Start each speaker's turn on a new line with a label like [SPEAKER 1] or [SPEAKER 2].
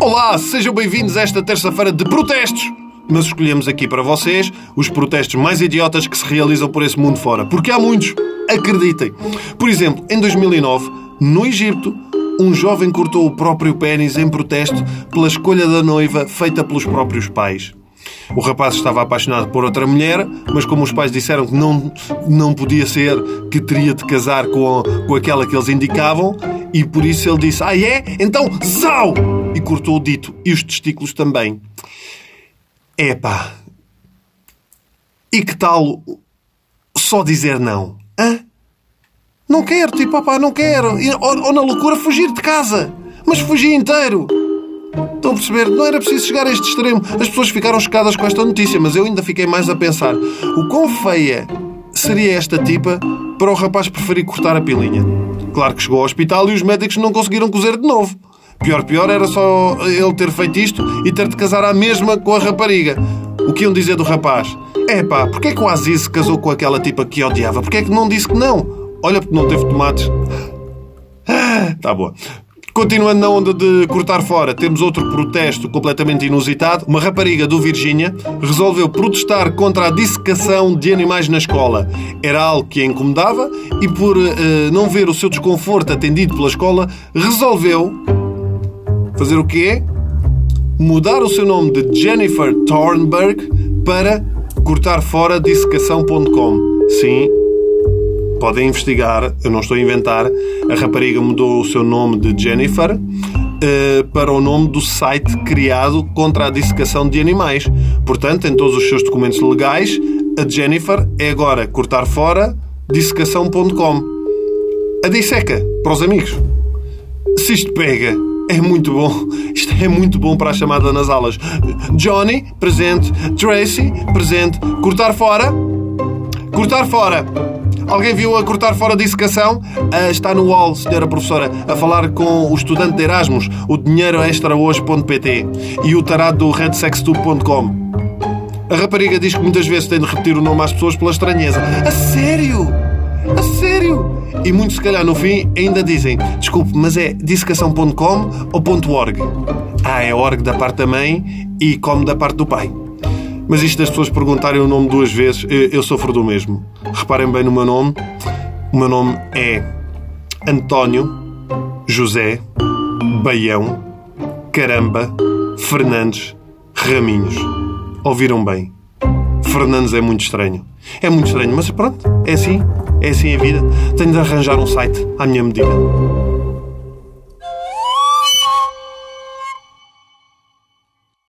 [SPEAKER 1] Olá, sejam bem-vindos a esta terça-feira de protestos! Mas escolhemos aqui para vocês os protestos mais idiotas que se realizam por esse mundo fora. Porque há muitos, acreditem. Por exemplo, em 2009, no Egito, um jovem cortou o próprio pênis em protesto pela escolha da noiva feita pelos próprios pais. O rapaz estava apaixonado por outra mulher, mas como os pais disseram que não, não podia ser, que teria de casar com, com aquela que eles indicavam, e por isso ele disse: Ah, é? Então, zau! E cortou o dito e os testículos também. Epá. E que tal só dizer não? Hã? Não quero, tipo, opá, não quero. Ou, ou na loucura fugir de casa. Mas fugir inteiro. Estão a perceber? Não era preciso chegar a este extremo. As pessoas ficaram chocadas com esta notícia, mas eu ainda fiquei mais a pensar. O quão feia seria esta tipa para o rapaz preferir cortar a pilinha? Claro que chegou ao hospital e os médicos não conseguiram cozer de novo. Pior, pior era só ele ter feito isto e ter de casar à mesma com a rapariga. O que iam dizer do rapaz? É pá, porquê que o Aziz se casou com aquela tipa que odiava? Porquê é que não disse que não? Olha, porque não teve tomates. Tá boa. Continuando na onda de cortar fora, temos outro protesto completamente inusitado. Uma rapariga do Virgínia resolveu protestar contra a dissecação de animais na escola. Era algo que a incomodava e, por uh, não ver o seu desconforto atendido pela escola, resolveu fazer o quê? Mudar o seu nome de Jennifer Thornburg para cortar fora dissecação.com. Sim, podem investigar, eu não estou a inventar. A rapariga mudou o seu nome de Jennifer uh, para o nome do site criado contra a dissecação de animais. Portanto, em todos os seus documentos legais, a Jennifer é agora cortar fora dissecação.com. A disseca, para os amigos. Se isto pega, é muito bom. Isto é muito bom para a chamada nas aulas. Johnny, presente. Tracy, presente. Cortar fora. Cortar fora. Alguém viu a cortar fora de dissecação? Ah, está no wall, senhora professora, a falar com o estudante de Erasmus, o dinheiro extra hoje.pt e o tarado do redsextube.com. A rapariga diz que muitas vezes tem de repetir o nome às pessoas pela estranheza. A sério? A sério? E muitos, se calhar, no fim, ainda dizem Desculpe, mas é dissecação.com ou .org? Ah, é org da parte da mãe e com da parte do pai. Mas isto das pessoas perguntarem o nome duas vezes, eu sofro do mesmo. Reparem bem no meu nome. O meu nome é António José Baião Caramba Fernandes Raminhos. Ouviram bem? Fernandes é muito estranho. É muito estranho, mas pronto, é assim. É assim a vida. Tenho de arranjar um site à minha medida.